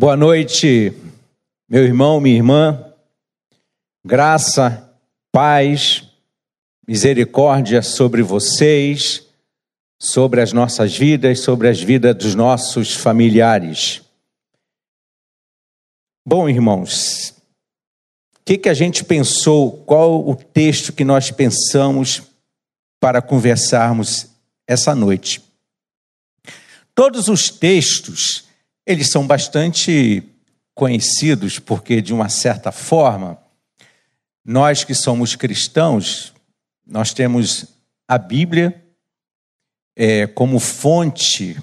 Boa noite, meu irmão, minha irmã. Graça, paz, misericórdia sobre vocês, sobre as nossas vidas, sobre as vidas dos nossos familiares. Bom, irmãos, o que, que a gente pensou? Qual o texto que nós pensamos para conversarmos essa noite? Todos os textos eles são bastante conhecidos porque, de uma certa forma, nós que somos cristãos, nós temos a Bíblia é, como fonte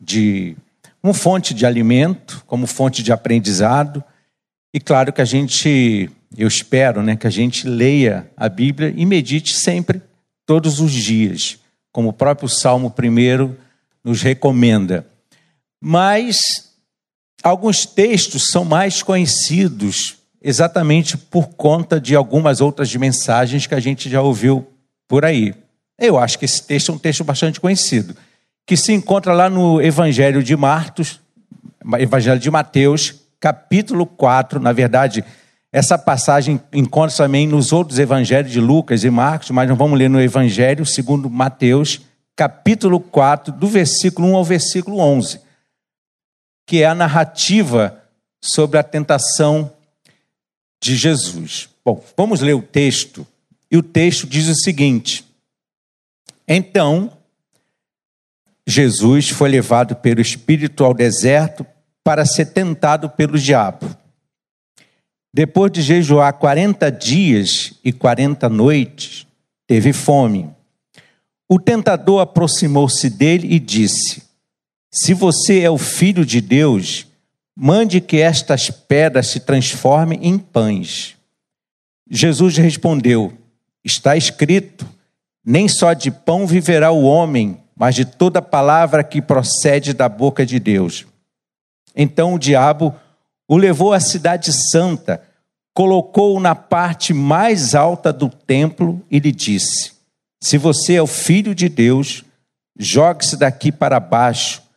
de como fonte de alimento, como fonte de aprendizado. E claro que a gente, eu espero, né, que a gente leia a Bíblia e medite sempre, todos os dias, como o próprio Salmo 1 nos recomenda. Mas Alguns textos são mais conhecidos exatamente por conta de algumas outras mensagens que a gente já ouviu por aí. Eu acho que esse texto é um texto bastante conhecido, que se encontra lá no Evangelho de Marcos, Evangelho de Mateus, capítulo 4. Na verdade, essa passagem encontra também nos outros evangelhos de Lucas e Marcos, mas nós vamos ler no Evangelho segundo Mateus, capítulo 4, do versículo 1 ao versículo 11 que é a narrativa sobre a tentação de Jesus. Bom, vamos ler o texto. E o texto diz o seguinte: Então, Jesus foi levado pelo Espírito ao deserto para ser tentado pelo diabo. Depois de jejuar 40 dias e 40 noites, teve fome. O tentador aproximou-se dele e disse: se você é o filho de Deus, mande que estas pedras se transformem em pães. Jesus respondeu: Está escrito: Nem só de pão viverá o homem, mas de toda palavra que procede da boca de Deus. Então o diabo o levou à cidade santa, colocou-o na parte mais alta do templo e lhe disse: Se você é o filho de Deus, jogue-se daqui para baixo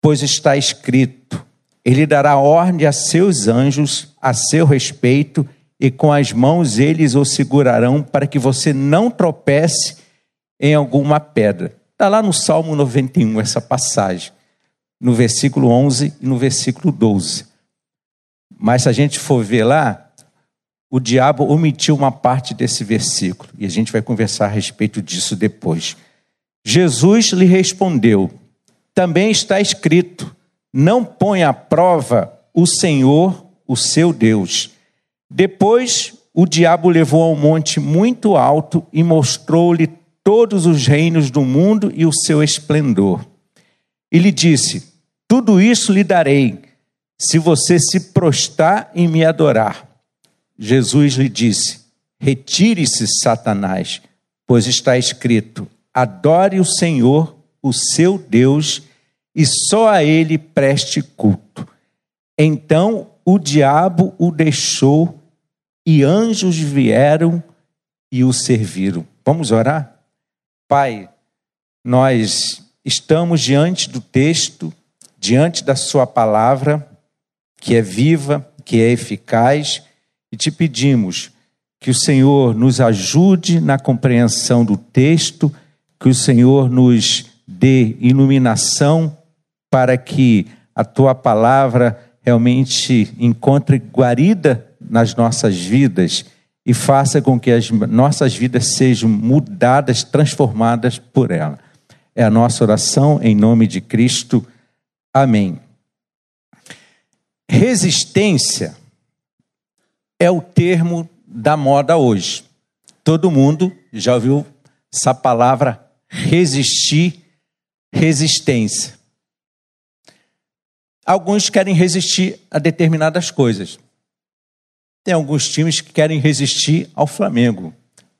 pois está escrito: Ele dará ordem a seus anjos a seu respeito, e com as mãos eles o segurarão para que você não tropece em alguma pedra. Está lá no Salmo 91 essa passagem, no versículo 11 e no versículo 12. Mas se a gente for ver lá, o diabo omitiu uma parte desse versículo, e a gente vai conversar a respeito disso depois. Jesus lhe respondeu: também está escrito: não põe à prova o Senhor, o seu Deus. Depois o diabo levou a um monte muito alto e mostrou-lhe todos os reinos do mundo e o seu esplendor. E lhe disse: Tudo isso lhe darei, se você se prostrar e me adorar. Jesus lhe disse: Retire-se, Satanás, pois está escrito: Adore o Senhor, o seu Deus, e só a ele preste culto. Então o diabo o deixou e anjos vieram e o serviram. Vamos orar? Pai, nós estamos diante do texto, diante da Sua palavra, que é viva, que é eficaz, e te pedimos que o Senhor nos ajude na compreensão do texto, que o Senhor nos dê iluminação para que a tua palavra realmente encontre guarida nas nossas vidas e faça com que as nossas vidas sejam mudadas, transformadas por ela. É a nossa oração em nome de Cristo. Amém. Resistência é o termo da moda hoje. Todo mundo já ouviu essa palavra resistir, resistência. Alguns querem resistir a determinadas coisas. Tem alguns times que querem resistir ao Flamengo,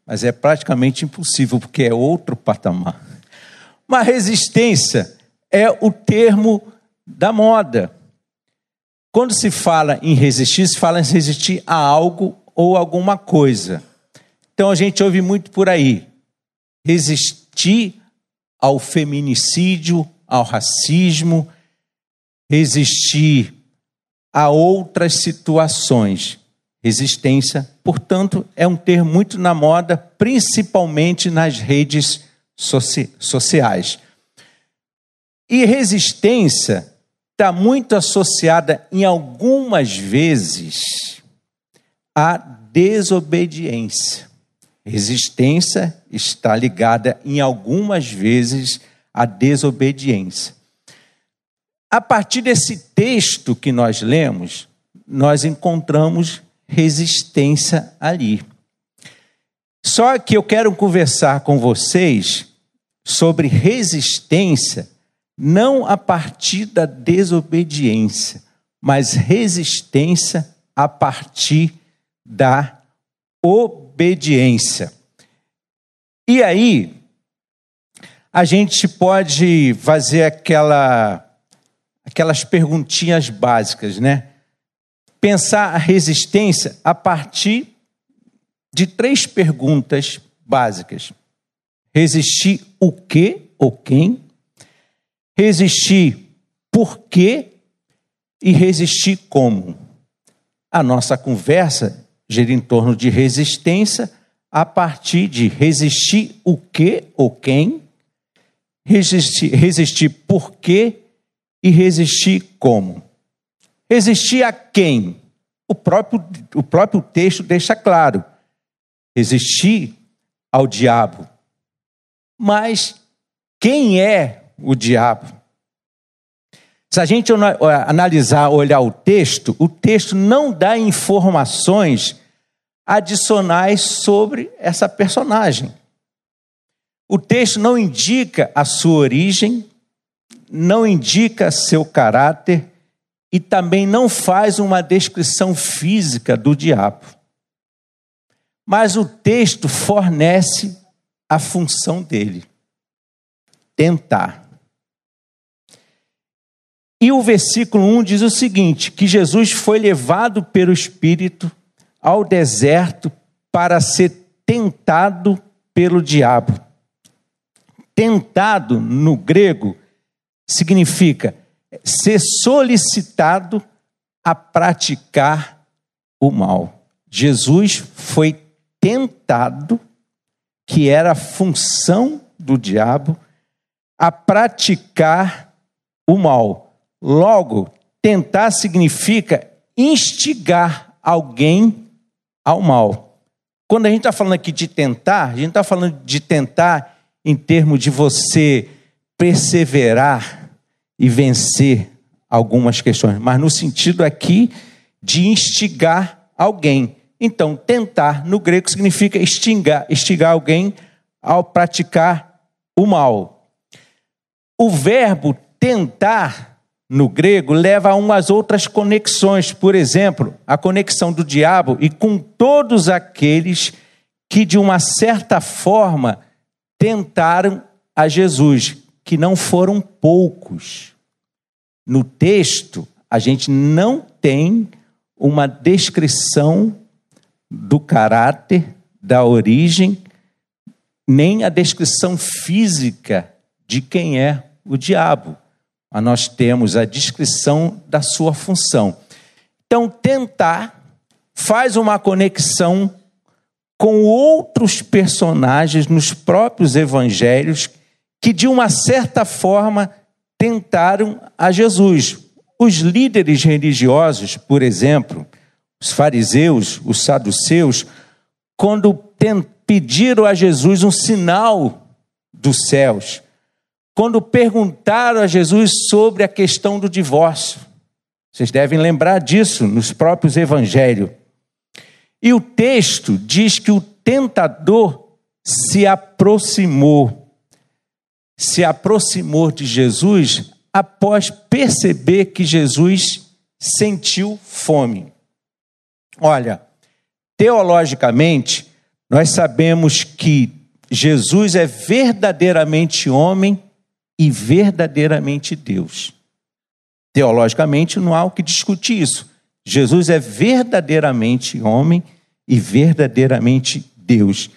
mas é praticamente impossível, porque é outro patamar. Uma resistência é o termo da moda. Quando se fala em resistir, se fala em resistir a algo ou alguma coisa. Então a gente ouve muito por aí: resistir ao feminicídio, ao racismo, resistir a outras situações. Resistência, portanto, é um termo muito na moda, principalmente nas redes soci sociais. E resistência está muito associada, em algumas vezes, à desobediência. Resistência está ligada, em algumas vezes, à desobediência. A partir desse texto que nós lemos, nós encontramos resistência ali. Só que eu quero conversar com vocês sobre resistência, não a partir da desobediência, mas resistência a partir da obediência. E aí, a gente pode fazer aquela, aquelas perguntinhas básicas, né? Pensar a resistência a partir de três perguntas básicas: resistir o que ou quem, resistir por quê e resistir como. A nossa conversa gira em torno de resistência a partir de resistir o que ou quem, resistir, resistir por quê e resistir como. Resistir a quem? O próprio, o próprio texto deixa claro resistir ao diabo. Mas quem é o diabo? Se a gente analisar, olhar o texto, o texto não dá informações adicionais sobre essa personagem. O texto não indica a sua origem, não indica seu caráter e também não faz uma descrição física do diabo mas o texto fornece a função dele: tentar. E o versículo 1 diz o seguinte: que Jesus foi levado pelo Espírito ao deserto para ser tentado pelo diabo. Tentado no grego significa ser solicitado a praticar o mal. Jesus foi tentado, que era a função do diabo, a praticar o mal. Logo, tentar significa instigar alguém ao mal. Quando a gente está falando aqui de tentar, a gente está falando de tentar em termos de você perseverar e vencer algumas questões, mas no sentido aqui de instigar alguém. Então, tentar no grego significa extingar, instigar alguém ao praticar o mal. O verbo tentar no grego leva a umas outras conexões, por exemplo, a conexão do diabo e com todos aqueles que de uma certa forma tentaram a Jesus, que não foram poucos. No texto, a gente não tem uma descrição do caráter, da origem, nem a descrição física de quem é o diabo. Nós temos a descrição da sua função. Então, tentar faz uma conexão com outros personagens nos próprios evangelhos que, de uma certa forma, tentaram a Jesus. Os líderes religiosos, por exemplo, os fariseus, os saduceus, quando pediram a Jesus um sinal dos céus, quando perguntaram a Jesus sobre a questão do divórcio. Vocês devem lembrar disso nos próprios evangelhos. E o texto diz que o tentador se aproximou, se aproximou de Jesus após perceber que Jesus sentiu fome. Olha, teologicamente, nós sabemos que Jesus é verdadeiramente homem e verdadeiramente Deus. Teologicamente, não há o que discutir isso. Jesus é verdadeiramente homem e verdadeiramente Deus.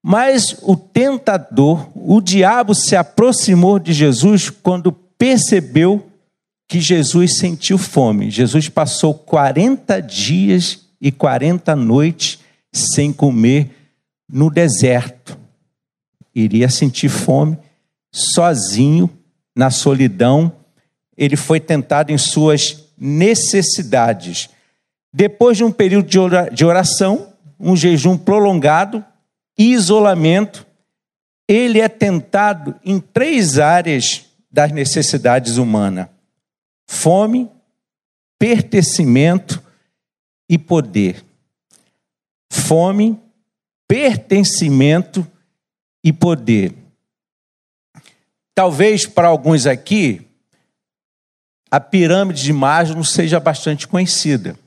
Mas o tentador, o diabo, se aproximou de Jesus quando percebeu que Jesus sentiu fome. Jesus passou 40 dias e 40 noites sem comer no deserto. Iria sentir fome sozinho, na solidão. Ele foi tentado em suas necessidades. Depois de um período de oração, um jejum prolongado, isolamento, ele é tentado em três áreas das necessidades humanas: fome, pertencimento e poder. Fome, pertencimento e poder. Talvez para alguns aqui, a pirâmide de Maslow seja bastante conhecida.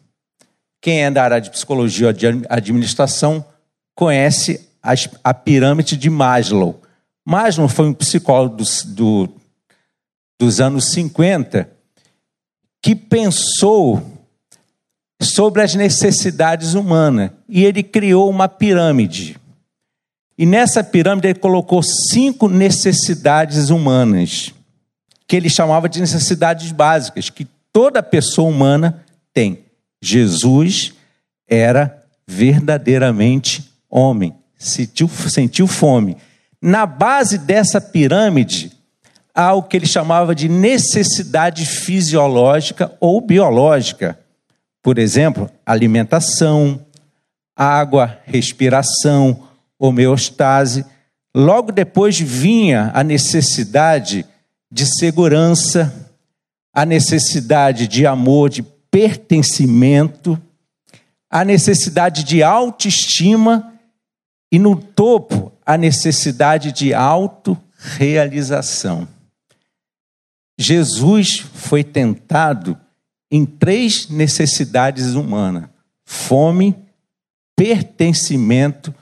Quem é da área de psicologia ou de administração conhece a pirâmide de Maslow. Maslow foi um psicólogo do, do, dos anos 50 que pensou sobre as necessidades humanas e ele criou uma pirâmide. E nessa pirâmide ele colocou cinco necessidades humanas, que ele chamava de necessidades básicas, que toda pessoa humana tem. Jesus era verdadeiramente homem, sentiu, sentiu fome. Na base dessa pirâmide, há o que ele chamava de necessidade fisiológica ou biológica. Por exemplo, alimentação, água, respiração, homeostase. Logo depois vinha a necessidade de segurança, a necessidade de amor, de pertencimento, a necessidade de autoestima e no topo a necessidade de autorrealização. Jesus foi tentado em três necessidades humanas: fome, pertencimento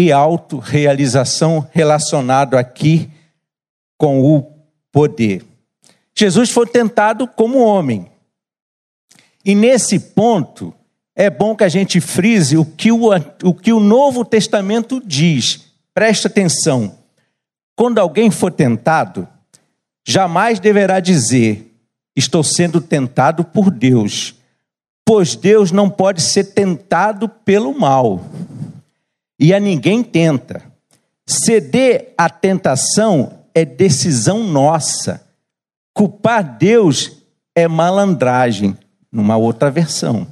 e autorrealização relacionado aqui com o poder. Jesus foi tentado como homem. E nesse ponto, é bom que a gente frise o que o, o que o Novo Testamento diz. Preste atenção. Quando alguém for tentado, jamais deverá dizer: Estou sendo tentado por Deus, pois Deus não pode ser tentado pelo mal. E a ninguém tenta. Ceder à tentação é decisão nossa. Culpar Deus é malandragem, numa outra versão.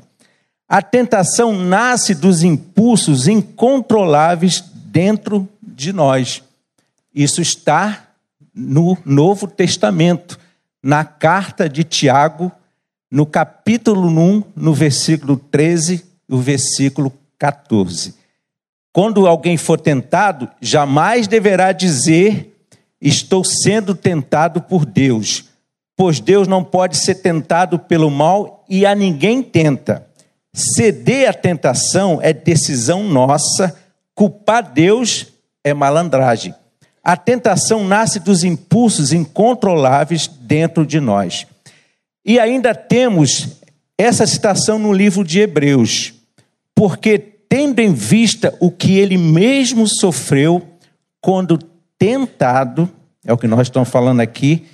A tentação nasce dos impulsos incontroláveis dentro de nós. Isso está no Novo Testamento, na carta de Tiago, no capítulo 1, no versículo 13 e o versículo 14. Quando alguém for tentado, jamais deverá dizer: Estou sendo tentado por Deus, pois Deus não pode ser tentado pelo mal e a ninguém tenta. Ceder à tentação é decisão nossa, culpar Deus é malandragem. A tentação nasce dos impulsos incontroláveis dentro de nós. E ainda temos essa citação no livro de Hebreus, porque tendo em vista o que ele mesmo sofreu quando tentado, é o que nós estamos falando aqui,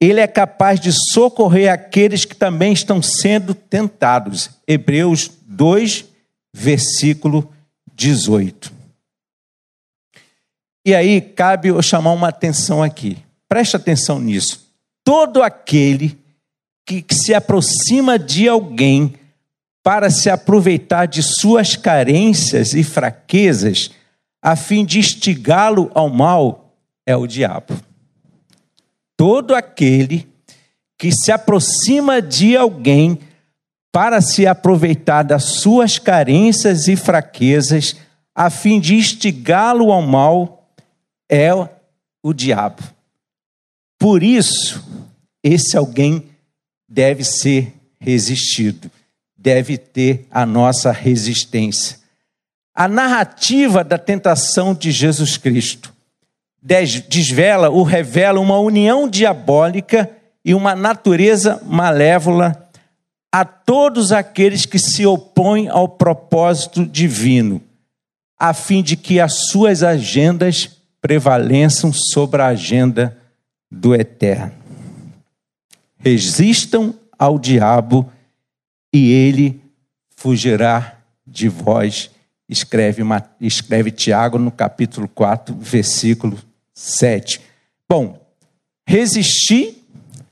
ele é capaz de socorrer aqueles que também estão sendo tentados. Hebreus 2, versículo 18. E aí cabe eu chamar uma atenção aqui. Preste atenção nisso. Todo aquele que, que se aproxima de alguém para se aproveitar de suas carências e fraquezas, a fim de instigá-lo ao mal, é o diabo todo aquele que se aproxima de alguém para se aproveitar das suas carências e fraquezas, a fim de instigá-lo ao mal, é o diabo. Por isso, esse alguém deve ser resistido, deve ter a nossa resistência. A narrativa da tentação de Jesus Cristo desvela ou revela uma união diabólica e uma natureza malévola a todos aqueles que se opõem ao propósito divino, a fim de que as suas agendas prevaleçam sobre a agenda do eterno. Resistam ao diabo e ele fugirá de vós. Escreve, escreve Tiago no capítulo 4, versículo 7. Bom, resistir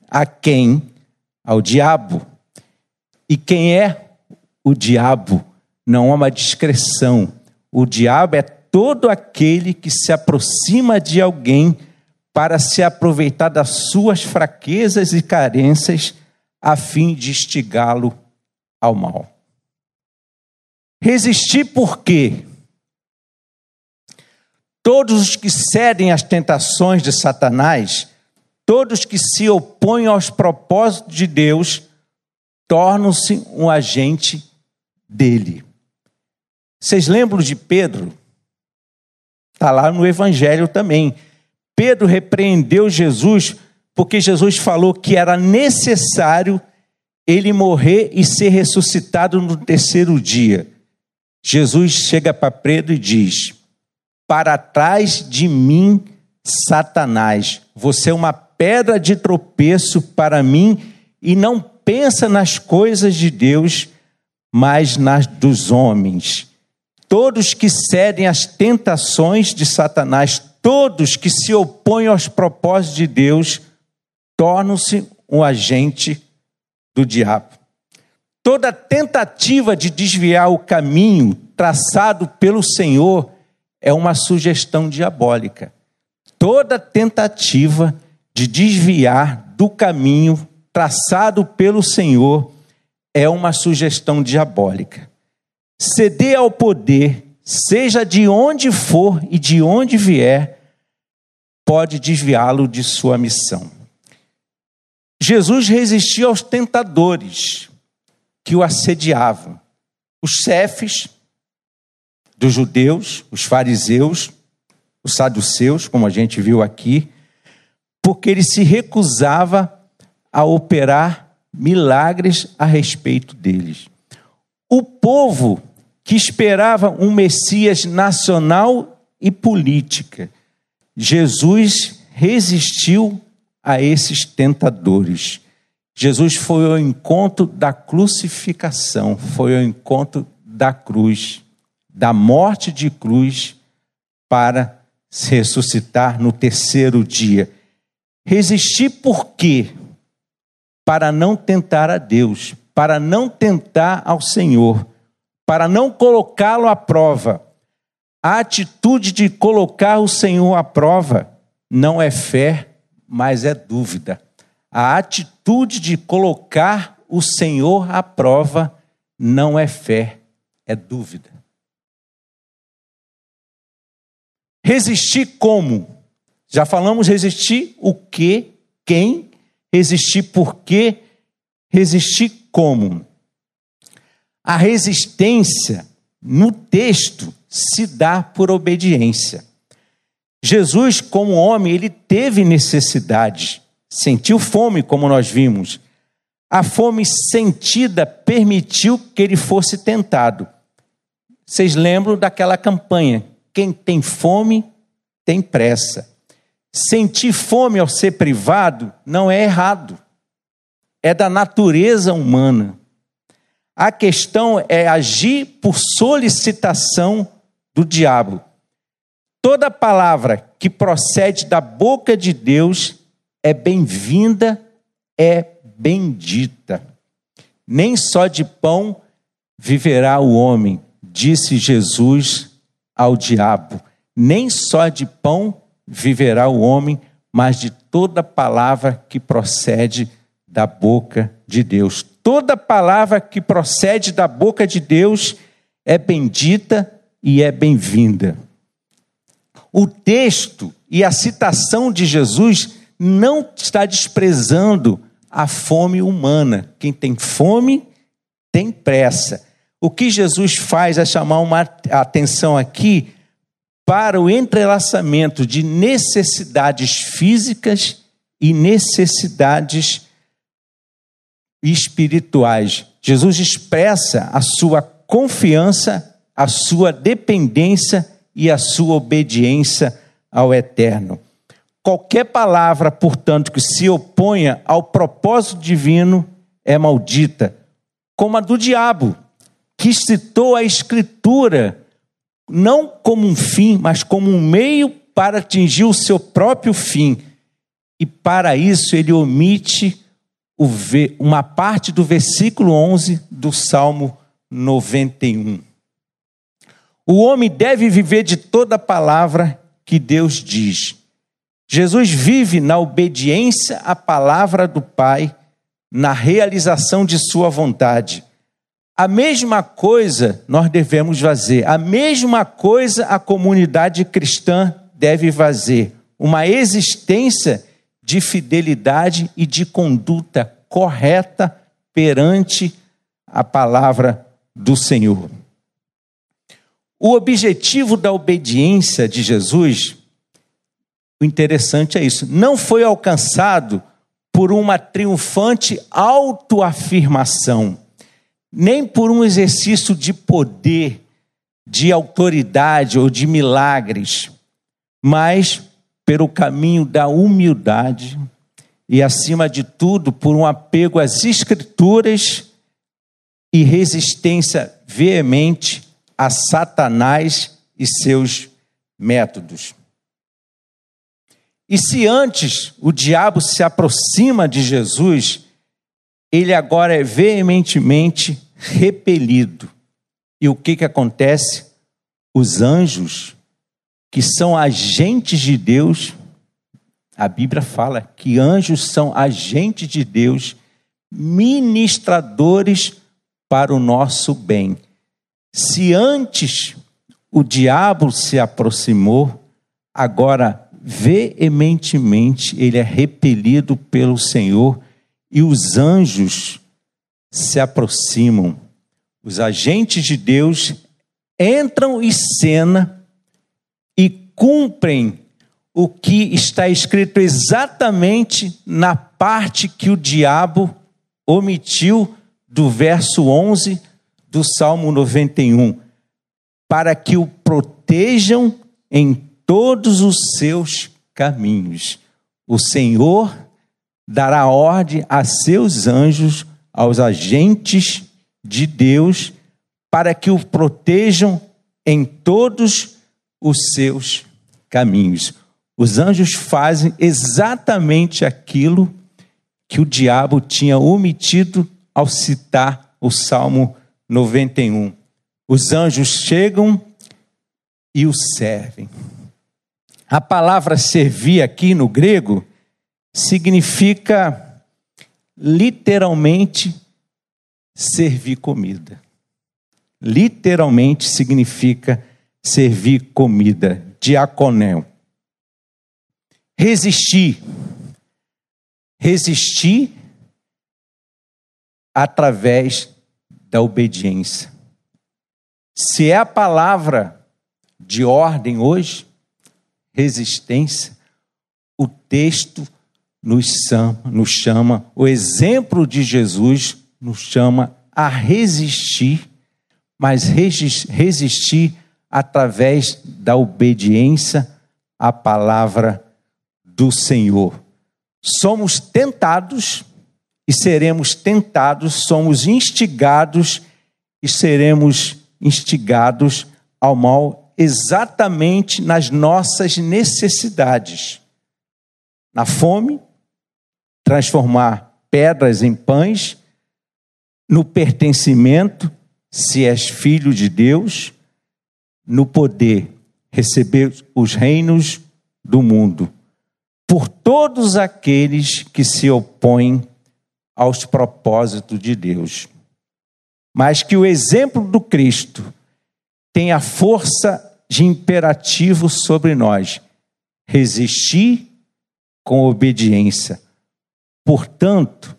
a quem? Ao diabo. E quem é o diabo? Não há uma discreção. O diabo é todo aquele que se aproxima de alguém para se aproveitar das suas fraquezas e carências a fim de instigá-lo ao mal. Resistir por quê? Todos os que cedem às tentações de Satanás, todos que se opõem aos propósitos de Deus, tornam-se um agente dele. Vocês lembram de Pedro? Está lá no Evangelho também. Pedro repreendeu Jesus porque Jesus falou que era necessário ele morrer e ser ressuscitado no terceiro dia. Jesus chega para Pedro e diz: Para trás de mim, Satanás, você é uma pedra de tropeço para mim e não pensa nas coisas de Deus, mas nas dos homens. Todos que cedem às tentações de Satanás, todos que se opõem aos propósitos de Deus, tornam-se um agente do diabo. Toda tentativa de desviar o caminho traçado pelo Senhor é uma sugestão diabólica. Toda tentativa de desviar do caminho traçado pelo Senhor é uma sugestão diabólica. Ceder ao poder, seja de onde for e de onde vier, pode desviá-lo de sua missão. Jesus resistiu aos tentadores que o assediavam, os chefes dos judeus, os fariseus, os saduceus, como a gente viu aqui, porque ele se recusava a operar milagres a respeito deles. O povo que esperava um Messias nacional e política, Jesus resistiu a esses tentadores. Jesus foi ao encontro da crucificação, foi ao encontro da cruz, da morte de cruz, para se ressuscitar no terceiro dia. Resistir por quê? Para não tentar a Deus, para não tentar ao Senhor, para não colocá-lo à prova. A atitude de colocar o Senhor à prova não é fé, mas é dúvida. A atitude de colocar o Senhor à prova não é fé, é dúvida. Resistir como? Já falamos resistir o que, quem, resistir por quê, resistir como. A resistência no texto se dá por obediência. Jesus, como homem, ele teve necessidade, sentiu fome, como nós vimos. A fome sentida permitiu que ele fosse tentado. Vocês lembram daquela campanha? Quem tem fome tem pressa. Sentir fome ao ser privado não é errado, é da natureza humana. A questão é agir por solicitação do diabo. Toda palavra que procede da boca de Deus é bem-vinda, é bendita. Nem só de pão viverá o homem, disse Jesus ao diabo. Nem só de pão viverá o homem, mas de toda palavra que procede da boca de Deus. Toda palavra que procede da boca de Deus é bendita e é bem-vinda o texto e a citação de Jesus não está desprezando a fome humana. Quem tem fome tem pressa. O que Jesus faz é chamar uma atenção aqui para o entrelaçamento de necessidades físicas e necessidades espirituais. Jesus expressa a sua confiança, a sua dependência e a sua obediência ao Eterno. Qualquer palavra, portanto, que se oponha ao propósito divino é maldita, como a do diabo, que citou a Escritura não como um fim, mas como um meio para atingir o seu próprio fim. E para isso ele omite uma parte do versículo 11 do Salmo 91. O homem deve viver de toda palavra que Deus diz. Jesus vive na obediência à palavra do Pai, na realização de Sua vontade. A mesma coisa nós devemos fazer, a mesma coisa a comunidade cristã deve fazer. Uma existência de fidelidade e de conduta correta perante a palavra do Senhor. O objetivo da obediência de Jesus, o interessante é isso, não foi alcançado por uma triunfante autoafirmação, nem por um exercício de poder, de autoridade ou de milagres, mas pelo caminho da humildade e, acima de tudo, por um apego às Escrituras e resistência veemente a Satanás e seus métodos. E se antes o diabo se aproxima de Jesus, ele agora é veementemente repelido. E o que, que acontece? Os anjos, que são agentes de Deus, a Bíblia fala que anjos são agentes de Deus, ministradores para o nosso bem. Se antes o diabo se aproximou, agora veementemente ele é repelido pelo Senhor e os anjos se aproximam. Os agentes de Deus entram em cena e cumprem o que está escrito exatamente na parte que o diabo omitiu do verso 11 do Salmo 91, para que o protejam em todos os seus caminhos. O Senhor dará ordem a seus anjos, aos agentes de Deus, para que o protejam em todos os seus caminhos. Os anjos fazem exatamente aquilo que o diabo tinha omitido ao citar o Salmo 91. Os anjos chegam e o servem. A palavra servir aqui no grego significa literalmente servir comida. Literalmente significa servir comida, diaconel. Resistir. Resistir através da obediência. Se é a palavra de ordem hoje, resistência, o texto nos chama, nos chama, o exemplo de Jesus nos chama a resistir, mas resistir através da obediência à palavra do Senhor. Somos tentados e seremos tentados, somos instigados e seremos instigados ao mal exatamente nas nossas necessidades. Na fome, transformar pedras em pães, no pertencimento, se és filho de Deus, no poder, receber os reinos do mundo, por todos aqueles que se opõem aos propósitos de Deus. Mas que o exemplo do Cristo tenha força de imperativo sobre nós, resistir com obediência. Portanto,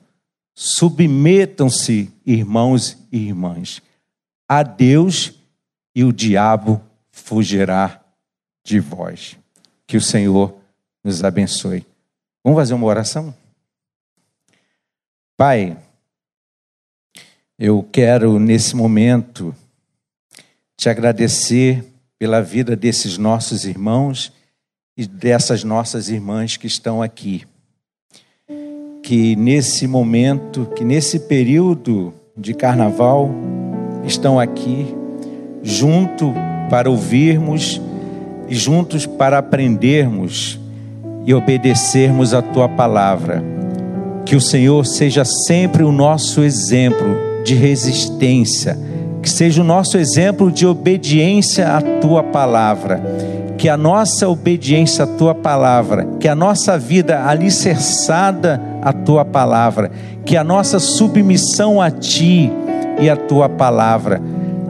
submetam-se, irmãos e irmãs, a Deus e o diabo fugirá de vós. Que o Senhor nos abençoe. Vamos fazer uma oração? Pai, eu quero nesse momento te agradecer pela vida desses nossos irmãos e dessas nossas irmãs que estão aqui. Que nesse momento, que nesse período de carnaval, estão aqui junto para ouvirmos e juntos para aprendermos e obedecermos a tua palavra. Que o Senhor seja sempre o nosso exemplo de resistência, que seja o nosso exemplo de obediência à tua palavra. Que a nossa obediência à tua palavra, que a nossa vida alicerçada à tua palavra, que a nossa submissão a ti e à tua palavra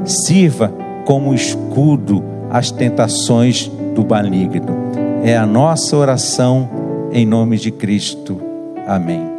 sirva como escudo às tentações do maligno. É a nossa oração em nome de Cristo. Amém.